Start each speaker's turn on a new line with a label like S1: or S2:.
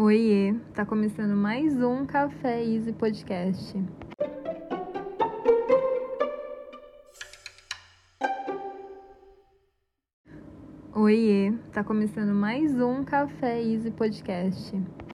S1: Oiê, tá começando mais um Café Easy Podcast. Oiê, tá começando mais um Café Easy Podcast.